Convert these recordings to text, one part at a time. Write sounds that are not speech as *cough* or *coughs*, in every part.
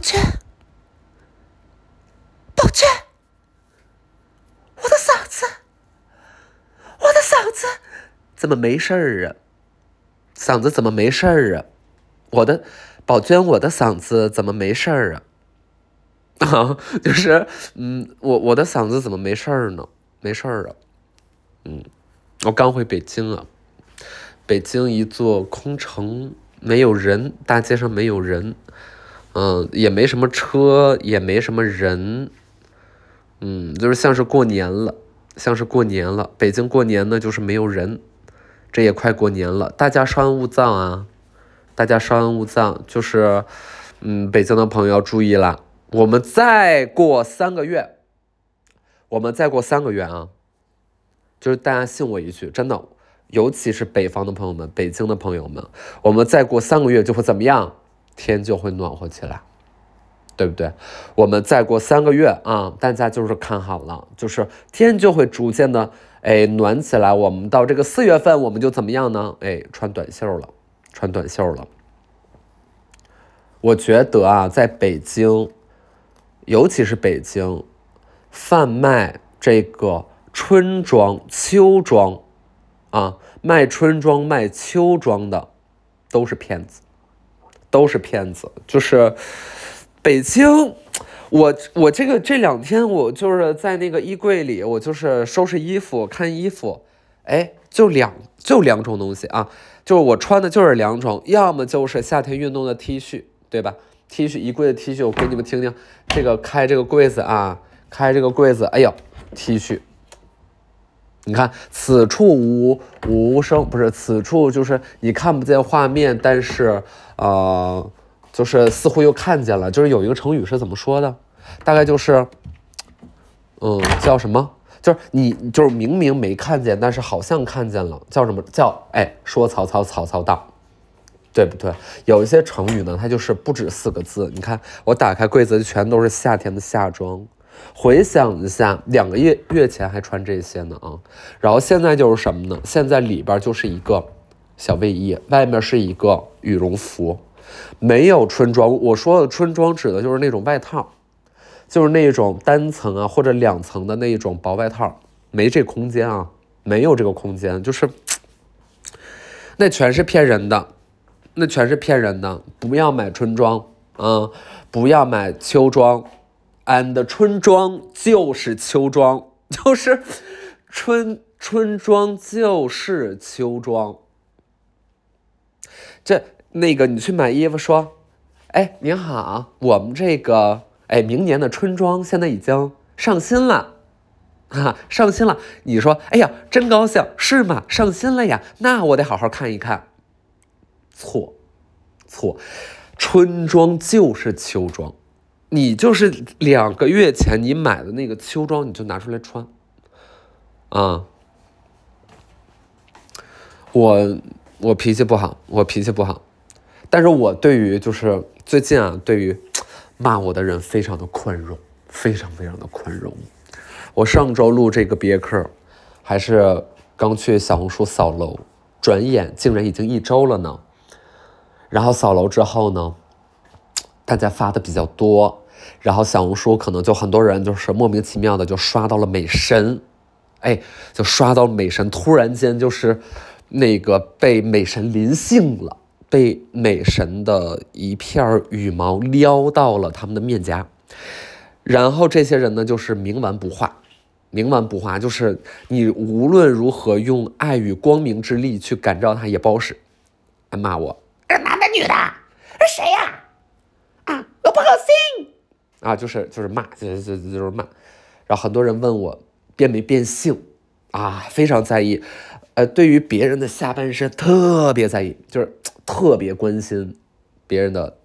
宝娟，宝娟，我的嗓子，我的嗓子怎么没事儿啊？嗓子怎么没事儿啊？我的宝娟，我的嗓子怎么没事儿啊？啊，*laughs* 就是嗯，我我的嗓子怎么没事儿呢？没事儿啊，嗯，我刚回北京啊，北京一座空城，没有人，大街上没有人。嗯，也没什么车，也没什么人，嗯，就是像是过年了，像是过年了。北京过年呢，就是没有人。这也快过年了，大家稍安勿躁啊！大家稍安勿躁，就是，嗯，北京的朋友要注意了，我们再过三个月，我们再过三个月啊，就是大家信我一句，真的，尤其是北方的朋友们，北京的朋友们，我们再过三个月就会怎么样？天就会暖和起来，对不对？我们再过三个月啊，大家就是看好了，就是天就会逐渐的哎暖起来。我们到这个四月份，我们就怎么样呢？哎，穿短袖了，穿短袖了。我觉得啊，在北京，尤其是北京，贩卖这个春装、秋装啊，卖春装、卖秋装的，都是骗子。都是骗子，就是北京，我我这个这两天我就是在那个衣柜里，我就是收拾衣服看衣服，哎，就两就两种东西啊，就是我穿的就是两种，要么就是夏天运动的 T 恤，对吧？T 恤衣柜的 T 恤，我给你们听听，这个开这个柜子啊，开这个柜子，哎呦，T 恤。你看，此处无无声，不是此处就是你看不见画面，但是呃，就是似乎又看见了。就是有一个成语是怎么说的？大概就是，嗯，叫什么？就是你就是明明没看见，但是好像看见了，叫什么叫？哎，说曹操，曹操到，对不对？有一些成语呢，它就是不止四个字。你看，我打开柜子，全都是夏天的夏装。回想一下，两个月月前还穿这些呢啊，然后现在就是什么呢？现在里边就是一个小卫衣，外面是一个羽绒服，没有春装。我说的春装指的就是那种外套，就是那种单层啊或者两层的那种薄外套，没这空间啊，没有这个空间，就是那全是骗人的，那全是骗人的。不要买春装啊，不要买秋装。And 春装就是秋装，*laughs* 就是春春装就是秋装。这那个你去买衣服说，哎，您好，我们这个哎明年的春装现在已经上新了，哈，上新了。你说，哎呀，真高兴，是吗？上新了呀，那我得好好看一看。错，错，春装就是秋装。你就是两个月前你买的那个秋装，你就拿出来穿，啊，我我脾气不好，我脾气不好，但是我对于就是最近啊，对于骂我的人非常的宽容，非常非常的宽容。我上周录这个别克，还是刚去小红书扫楼，转眼竟然已经一周了呢。然后扫楼之后呢？大家发的比较多，然后小红书可能就很多人就是莫名其妙的就刷到了美神，哎，就刷到美神，突然间就是那个被美神临幸了，被美神的一片羽毛撩到了他们的面颊，然后这些人呢就是冥顽不化，冥顽不化就是你无论如何用爱与光明之力去感召他也不好使，还骂我，是男的女的？谁呀？啊，就是就是骂，就就就是骂，然后很多人问我变没变性啊，非常在意，呃，对于别人的下半身特别在意，就是 *tsk* 特别关心别人的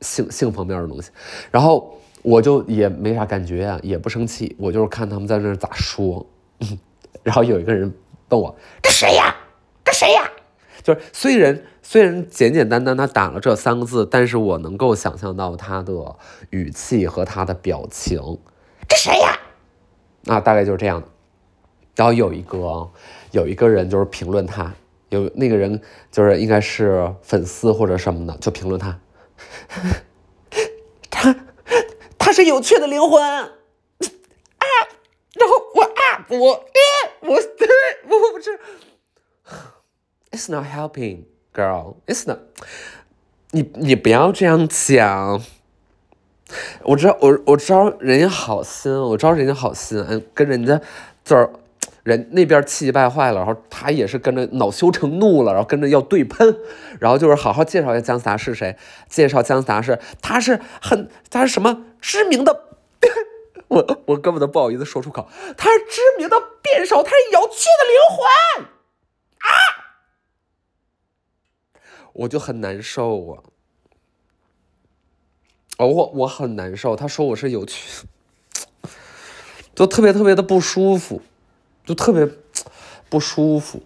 性性方面的东西，然后我就也没啥感觉呀，也不生气，我就是看他们在那咋说，*laughs* 然后有一个人问我这谁呀？这谁呀？就是虽然虽然简简单单他打了这三个字，但是我能够想象到他的语气和他的表情。这谁呀？啊，大概就是这样。然后有一个有一个人就是评论他，有那个人就是应该是粉丝或者什么的，就评论他。*laughs* 他他是有趣的灵魂啊，然后我啊我我我我不是，It's not helping, Girl，Is not，你你不要这样讲。我知道我我知道人家好心，我知道人家好心，嗯，跟人家就是人那边气急败坏了，然后他也是跟着恼羞成怒了，然后跟着要对喷，然后就是好好介绍一下姜思达是谁，介绍姜思达是他是很他是什么知名的，我我根本都不好意思说出口，他是知名的辩手，他是有趣的灵魂。啊，我就很难受啊。哦，我我很难受。他说我是有趣，就特别特别的不舒服，就特别不舒服。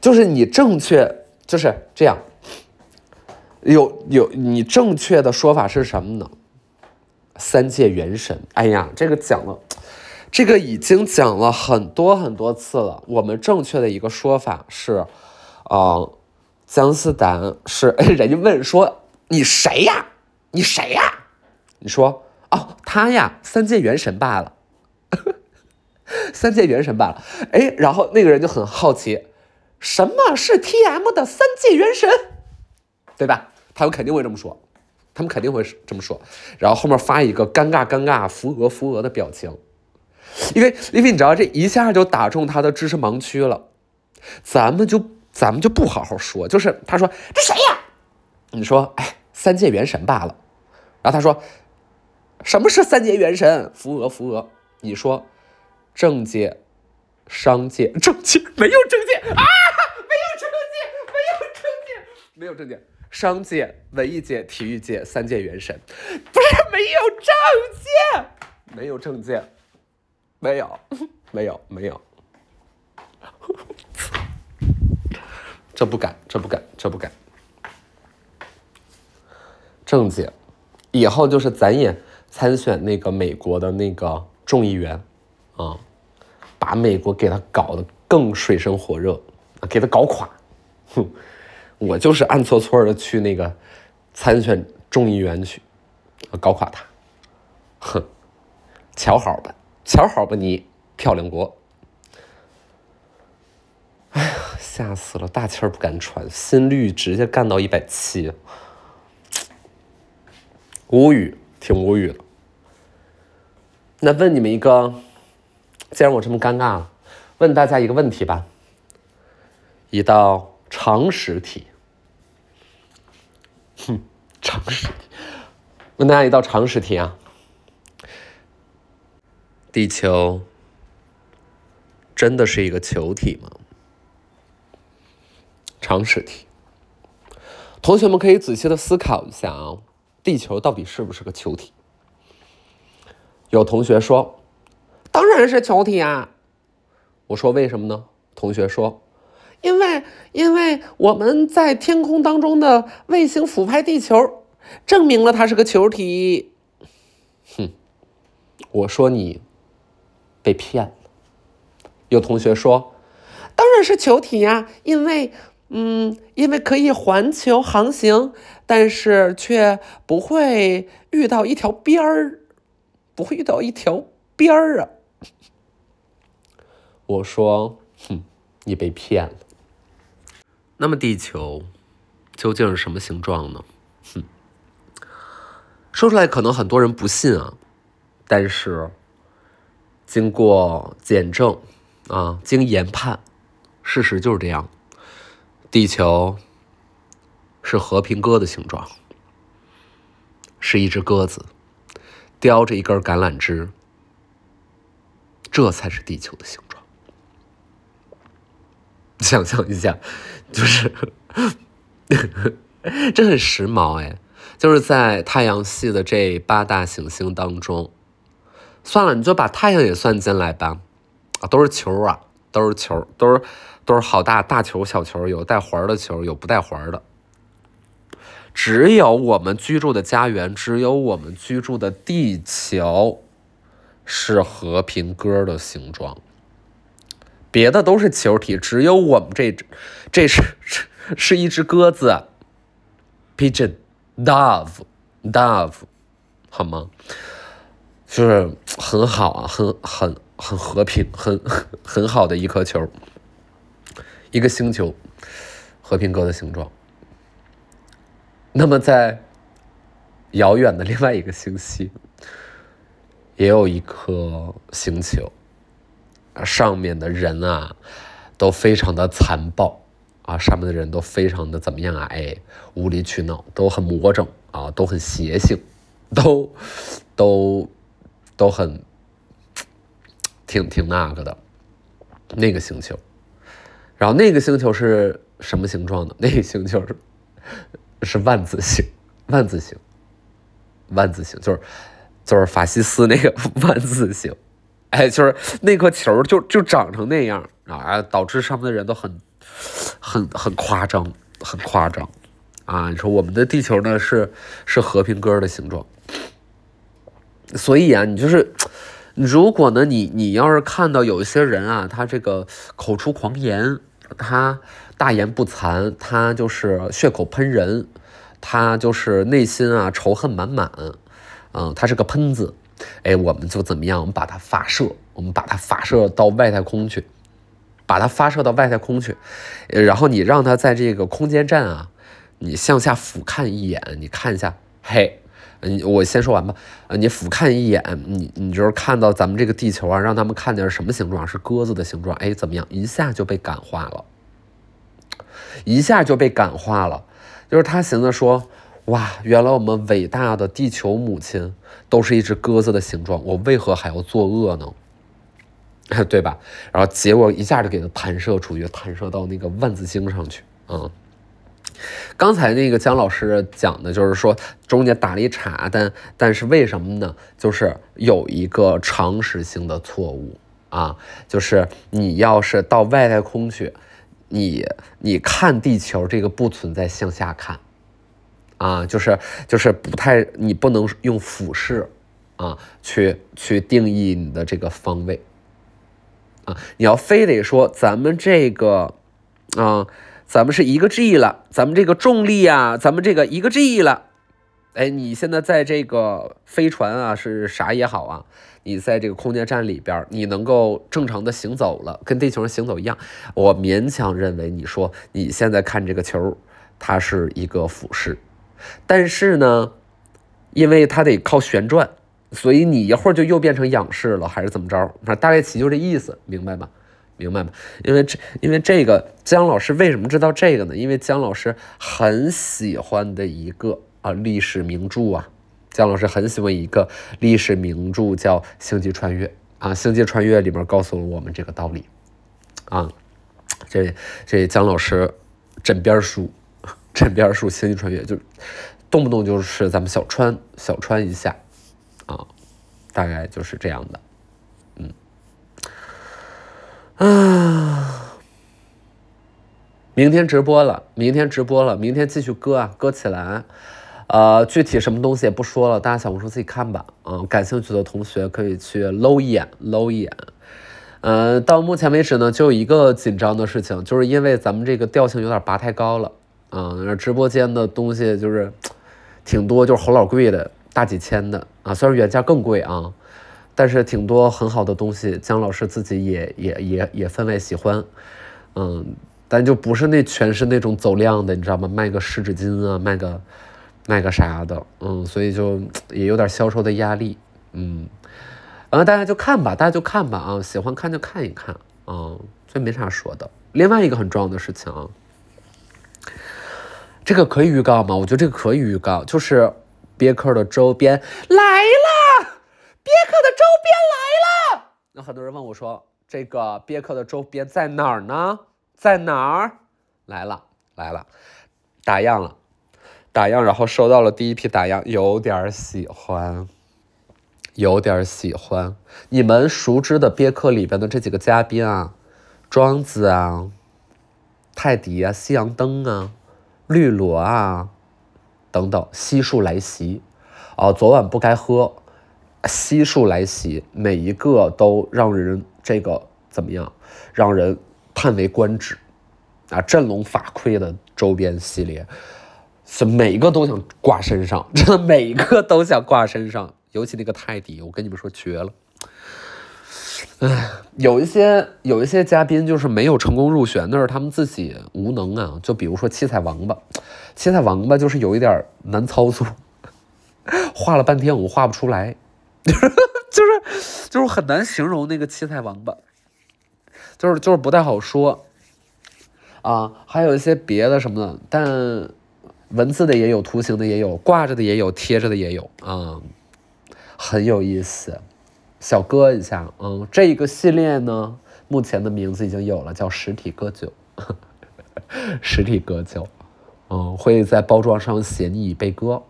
就是你正确就是这样，有有你正确的说法是什么呢？三界元神。哎呀，这个讲了，这个已经讲了很多很多次了。我们正确的一个说法是，啊，姜思达是哎，人家问说你谁呀？你谁呀？你说哦，他呀，三界元神罢了，*laughs* 三界元神罢了。哎，然后那个人就很好奇，什么是 T M 的三界元神，对吧？他们肯定会这么说，他们肯定会这么说。然后后面发一个尴尬尴尬扶额扶额的表情，因为因为你知道这一下就打中他的知识盲区了。咱们就咱们就不好好说，就是他说这谁呀？你说哎，三界元神罢了。然后他说：“什么是三界元神？扶额扶额。你说，政界、商界、政界没有政界啊？没有政界，没有政界，没有政界。商界、文艺界、体育界三界元神，不是没有政界，没有政界，没有，没有，没有。这不敢，这不敢，这不敢。政界。”以后就是咱也参选那个美国的那个众议员，啊，把美国给他搞得更水深火热，给他搞垮，哼，我就是暗搓搓的去那个参选众议员去，搞垮他，哼，瞧好吧，瞧好吧你漂亮国，哎呀，吓死了，大气儿不敢喘，心率直接干到一百七。无语，挺无语的。那问你们一个，既然我这么尴尬了，问大家一个问题吧。一道常识题，哼，常识题。问大家一道常识题啊。地球真的是一个球体吗？常识题。同学们可以仔细的思考一下啊。地球到底是不是个球体？有同学说：“当然是球体啊！”我说：“为什么呢？”同学说：“因为因为我们在天空当中的卫星俯拍地球，证明了它是个球体。”哼！我说你被骗了。有同学说：“当然是球体呀，因为……”嗯，因为可以环球航行，但是却不会遇到一条边儿，不会遇到一条边儿啊！我说，哼，你被骗了。那么地球究竟是什么形状呢？哼，说出来可能很多人不信啊，但是经过检证啊，经研判，事实就是这样。地球是和平鸽的形状，是一只鸽子叼着一根橄榄枝，这才是地球的形状。*laughs* 想象一下，就是这很时髦哎，就是在太阳系的这八大行星当中，算了，你就把太阳也算进来吧，啊，都是球啊，都是球，都是。都是好大大球、小球，有带环的球，有不带环的。只有我们居住的家园，只有我们居住的地球是和平鸽的形状，别的都是球体，只有我们这只这是是是一只鸽子，pigeon dove，Dove，好吗？就是很好啊，很很很和平，很很好的一颗球，一个星球，和平鸽的形状。那么在遥远的另外一个星系，也有一颗星球，上面的人啊都非常的残暴啊，上面的人都非常的怎么样啊？哎，无理取闹，都很魔怔啊，都很邪性，都都。都很挺挺那个的，那个星球，然后那个星球是什么形状的？那个星球是是万字形，万字形，万字形，就是就是法西斯那个 *laughs* 万字形，哎，就是那颗球就就长成那样啊，导致上面的人都很很很夸张，很夸张啊！你说我们的地球呢是是和平鸽的形状。所以啊，你就是，如果呢，你你要是看到有一些人啊，他这个口出狂言，他大言不惭，他就是血口喷人，他就是内心啊仇恨满满，嗯，他是个喷子，哎，我们就怎么样？我们把它发射，我们把它发射到外太空去，把它发射到外太空去，然后你让他在这个空间站啊，你向下俯瞰一眼，你看一下，嘿。嗯，我先说完吧。呃，你俯瞰一眼，你你就是看到咱们这个地球啊，让他们看见是什么形状？是鸽子的形状。哎，怎么样？一下就被感化了，一下就被感化了。就是他寻思说，哇，原来我们伟大的地球母亲都是一只鸽子的形状，我为何还要作恶呢？*laughs* 对吧？然后结果一下就给它弹射出去，弹射到那个万字星上去，嗯。刚才那个姜老师讲的，就是说中间打了一岔，但但是为什么呢？就是有一个常识性的错误啊，就是你要是到外太空去，你你看地球这个不存在向下看啊，就是就是不太，你不能用俯视啊去去定义你的这个方位啊，你要非得说咱们这个啊。咱们是一个 G 了，咱们这个重力啊，咱们这个一个 G 了，哎，你现在在这个飞船啊，是啥也好啊，你在这个空间站里边，你能够正常的行走了，跟地球上行走一样，我勉强认为你说你现在看这个球，它是一个俯视，但是呢，因为它得靠旋转，所以你一会儿就又变成仰视了，还是怎么着？反正大概其就这意思，明白吗？明白吗？因为这，因为这个姜老师为什么知道这个呢？因为姜老师很喜欢的一个啊历史名著啊，姜老师很喜欢一个历史名著叫《星际穿越》啊，《星际穿越》里面告诉了我们这个道理啊。这这姜老师枕边书，*laughs* 枕边书《星际穿越》就动不动就是咱们小穿小穿一下啊，大概就是这样的。啊！明天直播了，明天直播了，明天继续割啊，割起来。呃，具体什么东西也不说了，大家小红书自己看吧。嗯，感兴趣的同学可以去搂一眼，搂一眼。嗯，到目前为止呢，就有一个紧张的事情，就是因为咱们这个调性有点拔太高了。嗯，直播间的东西就是挺多，就是好老贵的，大几千的啊，虽然原价更贵啊。但是挺多很好的东西，姜老师自己也也也也分外喜欢，嗯，但就不是那全是那种走量的，你知道吗？卖个湿纸巾啊，卖个卖个啥的，嗯，所以就也有点销售的压力，嗯，呃，大家就看吧，大家就看吧啊，喜欢看就看一看啊，所以没啥说的。另外一个很重要的事情啊，这个可以预告吗？我觉得这个可以预告，就是别克的周边来了。别克的周边来了，那很多人问我说：“这个别克的周边在哪儿呢？在哪儿？”来了，来了，打样了，打样，然后收到了第一批打样，有点喜欢，有点喜欢。你们熟知的别克里边的这几个嘉宾啊，庄子啊，泰迪啊，夕阳灯啊，绿萝啊，等等，悉数来袭。哦，昨晚不该喝。悉数来袭，每一个都让人这个怎么样？让人叹为观止啊！振聋发聩的周边系列，是每个都想挂身上，真的每一个都想挂身上，尤其那个泰迪，我跟你们说绝了。唉，有一些有一些嘉宾就是没有成功入选，那是他们自己无能啊。就比如说七彩王八，七彩王八就是有一点难操作，*laughs* 画了半天我画不出来，*laughs* 就是就是很难形容那个七彩王八，就是就是不太好说啊。还有一些别的什么的，但。文字的也有，图形的也有，挂着的也有，贴着的也有啊，很有意思。小割一下，嗯，这一个系列呢，目前的名字已经有了，叫实体割酒，*laughs* 实体割酒，嗯，会在包装上写你已被割，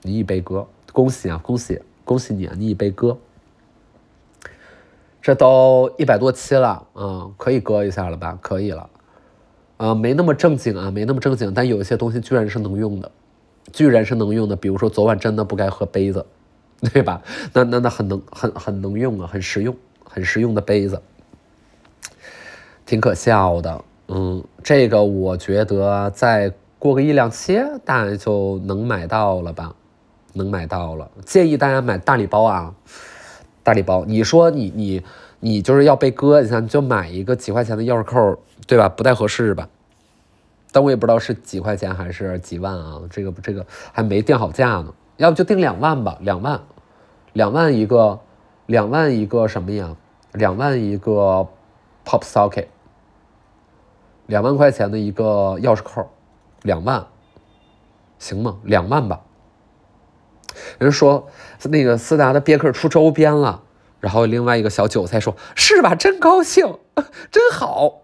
你已被割，恭喜啊，恭喜，恭喜你啊，你已被割。这都一百多期了，嗯，可以割一下了吧？可以了。啊，没那么正经啊，没那么正经，但有一些东西居然是能用的，居然是能用的。比如说昨晚真的不该喝杯子，*laughs* 对吧？那那那很能很很能用啊，很实用，很实用的杯子，挺可笑的。嗯，这个我觉得再过个一两期，大概就能买到了吧？能买到了，建议大家买大礼包啊，大礼包。你说你你你就是要被割一下，你就买一个几块钱的钥匙扣。对吧？不太合适吧？但我也不知道是几块钱还是几万啊？这个这个还没定好价呢。要不就定两万吧？两万，两万一个，两万一个什么呀？两万一个 pop socket，两万块钱的一个钥匙扣，两万，行吗？两万吧。人说那个斯达的别克出周边了，然后另外一个小韭菜说：“是吧？真高兴，真好。”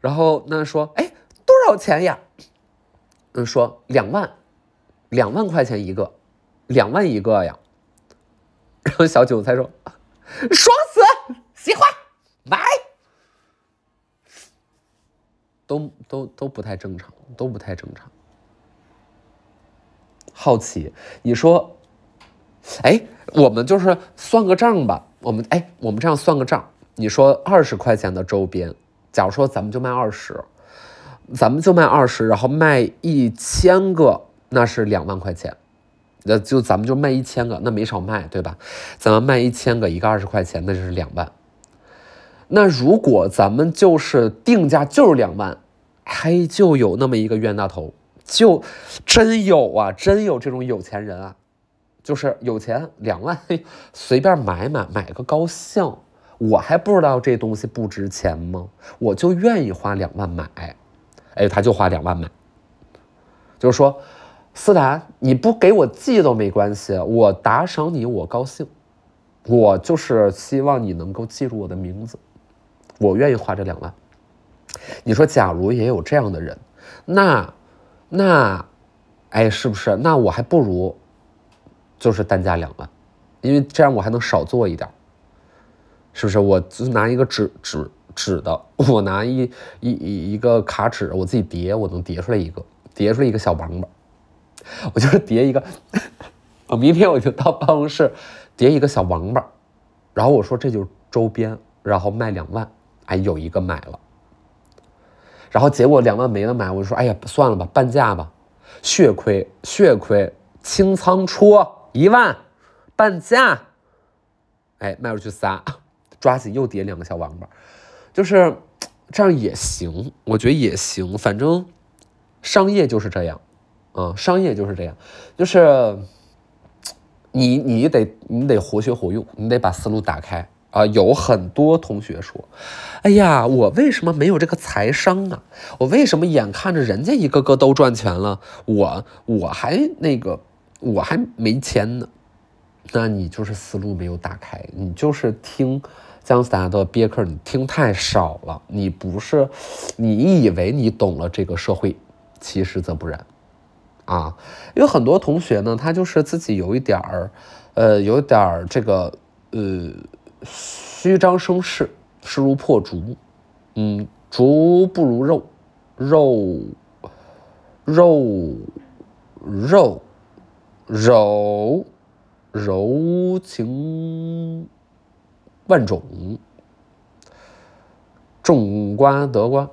然后那说，哎，多少钱呀？嗯，说两万，两万块钱一个，两万一个呀。然后小韭菜说，爽死，喜欢买，都都都不太正常，都不太正常。好奇，你说，哎，我们就是算个账吧。我们哎，我们这样算个账。你说二十块钱的周边。假如说咱们就卖二十，咱们就卖二十，然后卖一千个，那是两万块钱，那就咱们就卖一千个，那没少卖，对吧？咱们卖一千个，一个二十块钱，那就是两万。那如果咱们就是定价就是两万，还就有那么一个冤大头，就真有啊，真有这种有钱人啊，就是有钱两万 *laughs* 随便买买买个高兴。我还不知道这东西不值钱吗？我就愿意花两万买，哎，他就花两万买。就是说，思达，你不给我寄都没关系，我打赏你，我高兴。我就是希望你能够记住我的名字，我愿意花这两万。你说，假如也有这样的人，那，那，哎，是不是？那我还不如，就是单价两万，因为这样我还能少做一点。是不是？我就拿一个纸纸纸的，我拿一一一一个卡纸，我自己叠，我能叠出来一个，叠出来一个小王八。*laughs* 我就是叠一个，*laughs* 我明天我就到办公室叠一个小王八，然后我说这就是周边，然后卖两万，哎，有一个买了，然后结果两万没了买，我就说哎呀，算了吧，半价吧，血亏血亏，清仓出一万，半价，哎，卖出去仨。*laughs* 抓紧又叠两个小王八，就是这样也行，我觉得也行。反正商业就是这样，啊，商业就是这样，就是你你得你得活学活用，你得把思路打开啊。有很多同学说：“哎呀，我为什么没有这个财商啊？我为什么眼看着人家一个个都赚钱了，我我还那个我还没钱呢？那你就是思路没有打开，你就是听。”姜思达的别克，你听太少了。你不是，你以为你懂了这个社会，其实则不然，啊，有很多同学呢，他就是自己有一点儿，呃，有点儿这个，呃，虚张声势，势如破竹，嗯，竹不如肉，肉，肉，肉，柔，柔情。万种，种瓜得瓜，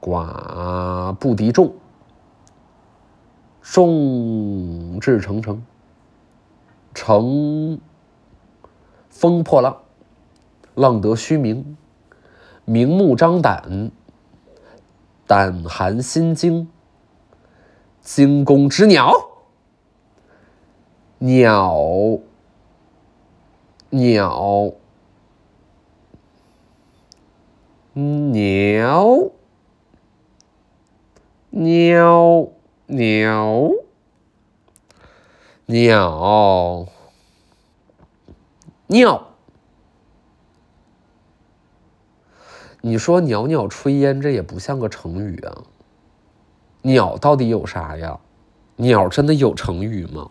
寡不敌众。众志成城，成风破浪，浪得虚名，明目张胆，胆寒心惊，惊弓之鸟，鸟，鸟，鸟，鸟。鸟，鸟，尿。你说“袅袅炊烟”，这也不像个成语啊。鸟到底有啥呀？鸟真的有成语吗？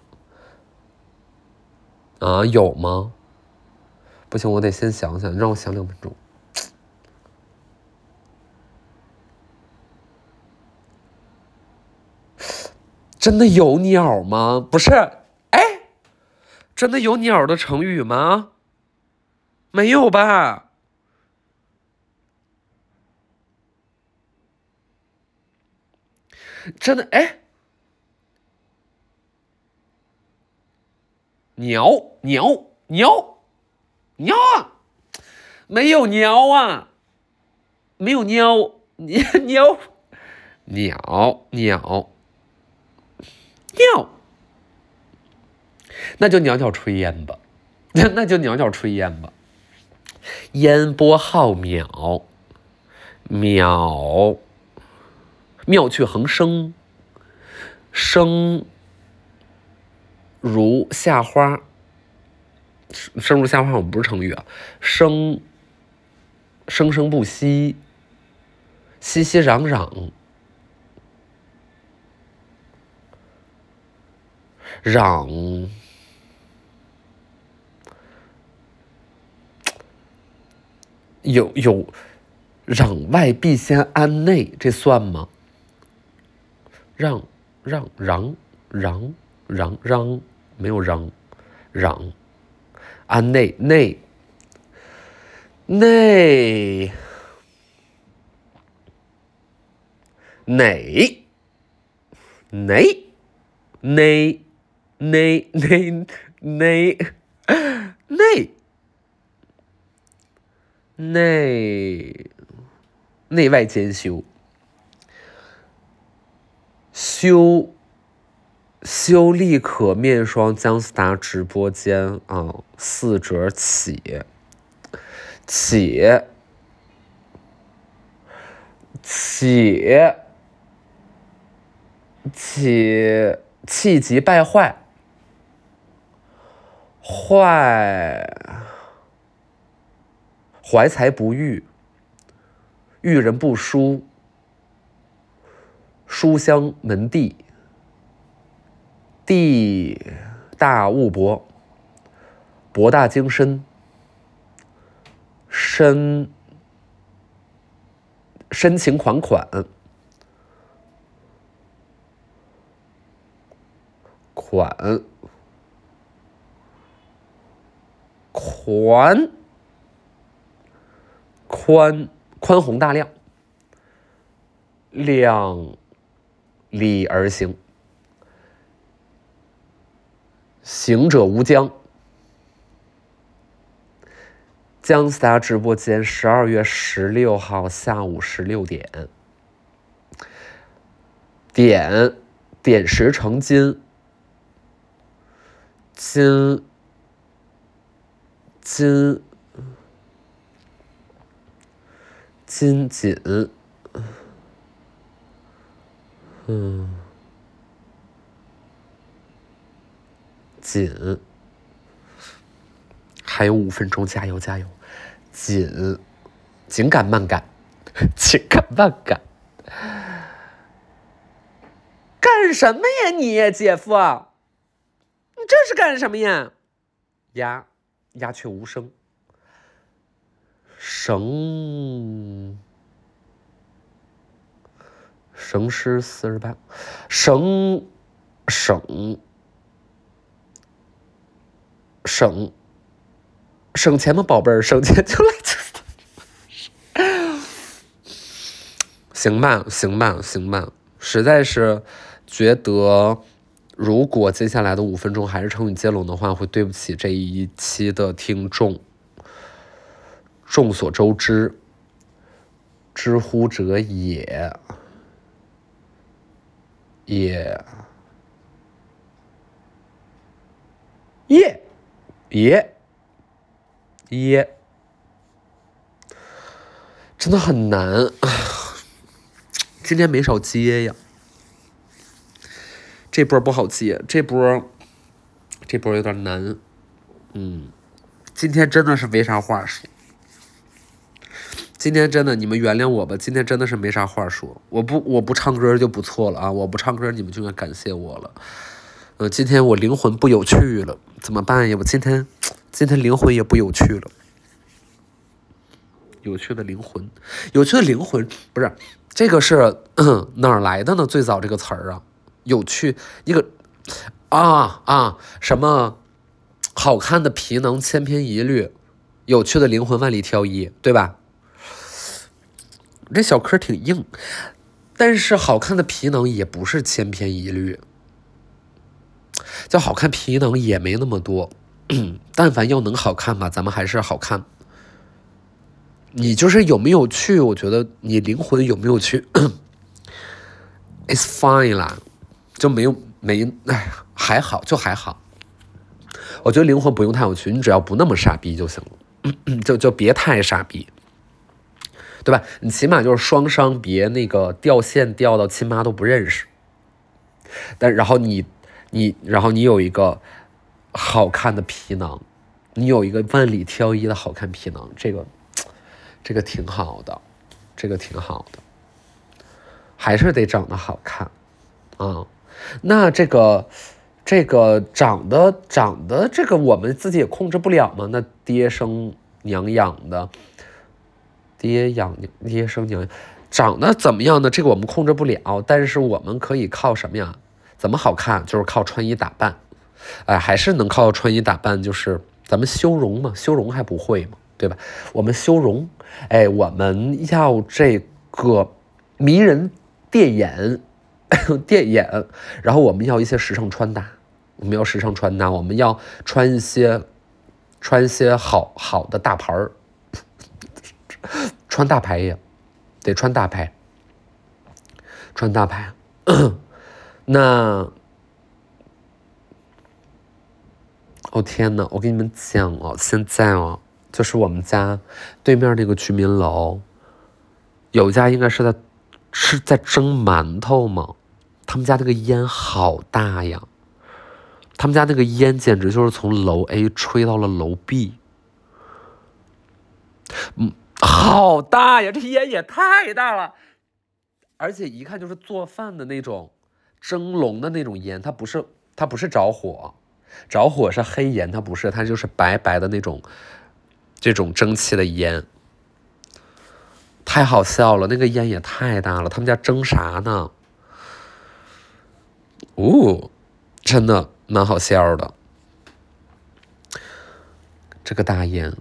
啊，有吗？不行，我得先想想，让我想两分钟。真的有鸟吗？不是，哎，真的有鸟的成语吗？没有吧？真的哎，鸟鸟鸟鸟啊，没有鸟啊，没有鸟，*laughs* 鸟。鸟鸟。鸟，那就袅袅炊烟吧，*laughs* 那就袅袅炊烟吧。烟波浩渺，渺妙趣横生，生如夏花，生如夏花，我们不是成语啊，生生生不息，熙熙攘攘。攘有有攘外必先安内，这算吗？让让让让让让没有让让安内内内哪哪哪？内内内内内内外兼修，修修丽可面霜姜思达直播间啊，四折起，起起起气急败坏。坏，怀才不遇，遇人不淑，书香门第，地大物博，博大精深，深深情款款，款。款宽宽宏大量，量力而行，行者无疆。姜思达直播间，十二月十六号下午十六点，点点石成金，金。金金锦，嗯，紧，还有五分钟，加油加油！紧，紧赶慢赶，紧赶慢赶，干什么呀你，姐夫？你这是干什么呀？鸦？鸦雀无声。绳绳诗四十八，省省省省钱吗，宝贝儿？省钱就来行吧，行吧，行吧，实在是觉得，如果接下来的五分钟还是成语接龙的话，会对不起这一期的听众。众所周知，知乎者也，也，也，也，也，真的很难。今天没少接呀，这波不好接，这波，这波有点难。嗯，今天真的是没啥话说。今天真的，你们原谅我吧。今天真的是没啥话说。我不，我不唱歌就不错了啊！我不唱歌，你们就该感谢我了。呃，今天我灵魂不有趣了，怎么办呀？我今天，今天灵魂也不有趣了。有趣的灵魂，有趣的灵魂，不是这个是 *coughs* 哪儿来的呢？最早这个词儿啊，有趣一个啊啊什么好看的皮囊千篇一律，有趣的灵魂万里挑一，对吧？这小嗑挺硬，但是好看的皮囊也不是千篇一律，叫好看皮囊也没那么多。但凡要能好看吧，咱们还是好看。你就是有没有趣？我觉得你灵魂有没有趣？*coughs* It's fine 啦，就没有没哎还好就还好。我觉得灵魂不用太有趣，你只要不那么傻逼就行了，*coughs* 就就别太傻逼。对吧？你起码就是双商，别那个掉线掉到亲妈都不认识。但然后你，你然后你有一个好看的皮囊，你有一个万里挑一的好看皮囊，这个这个挺好的，这个挺好的，还是得长得好看啊。那这个这个长得长得这个我们自己也控制不了嘛。那爹生娘养的。爹养爹生娘，长得怎么样呢？这个我们控制不了，但是我们可以靠什么呀？怎么好看？就是靠穿衣打扮，哎，还是能靠穿衣打扮，就是咱们修容嘛，修容还不会嘛，对吧？我们修容，哎，我们要这个迷人电眼，*laughs* 电眼，然后我们要一些时尚穿搭，我们要时尚穿搭，我们要穿一些穿一些好好的大牌儿。穿大牌也得穿大牌，穿大牌。*coughs* 那，哦天呐，我跟你们讲哦，现在哦，就是我们家对面那个居民楼，有家应该是在是在蒸馒头嘛？他们家那个烟好大呀，他们家那个烟简直就是从楼 A 吹到了楼 B，嗯。好大呀！这烟也太大了，而且一看就是做饭的那种蒸笼的那种烟，它不是它不是着火，着火是黑烟，它不是，它就是白白的那种这种蒸汽的烟，太好笑了！那个烟也太大了，他们家蒸啥呢？哦，真的蛮好笑的，这个大烟。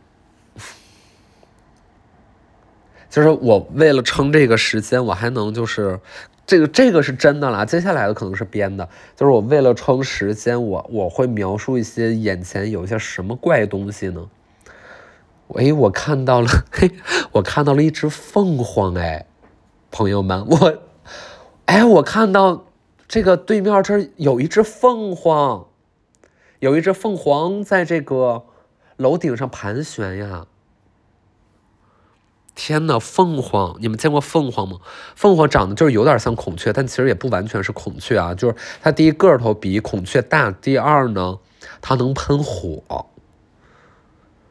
就是我为了撑这个时间，我还能就是这个这个是真的啦，接下来的可能是编的。就是我为了撑时间，我我会描述一些眼前有一些什么怪东西呢？哎，我看到了，嘿，*laughs* 我看到了一只凤凰，哎，朋友们，我，哎，我看到这个对面这有一只凤凰，有一只凤凰在这个楼顶上盘旋呀。天呐，凤凰！你们见过凤凰吗？凤凰长得就是有点像孔雀，但其实也不完全是孔雀啊。就是它第一个头比孔雀大，第二呢，它能喷火，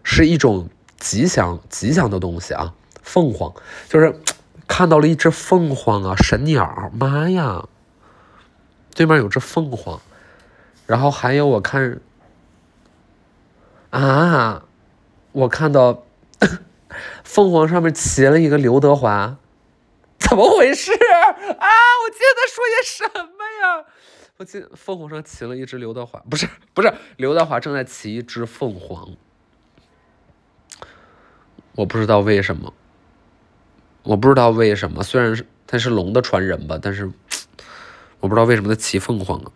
是一种吉祥吉祥的东西啊。凤凰就是看到了一只凤凰啊，神鸟！妈呀，对面有只凤凰，然后还有我看啊，我看到。凤凰上面骑了一个刘德华，怎么回事啊？我记得说些什么呀？我记得凤凰上骑了一只刘德华，不是不是刘德华正在骑一只凤凰，我不知道为什么，我不知道为什么，虽然是他是龙的传人吧，但是我不知道为什么他骑凤凰啊。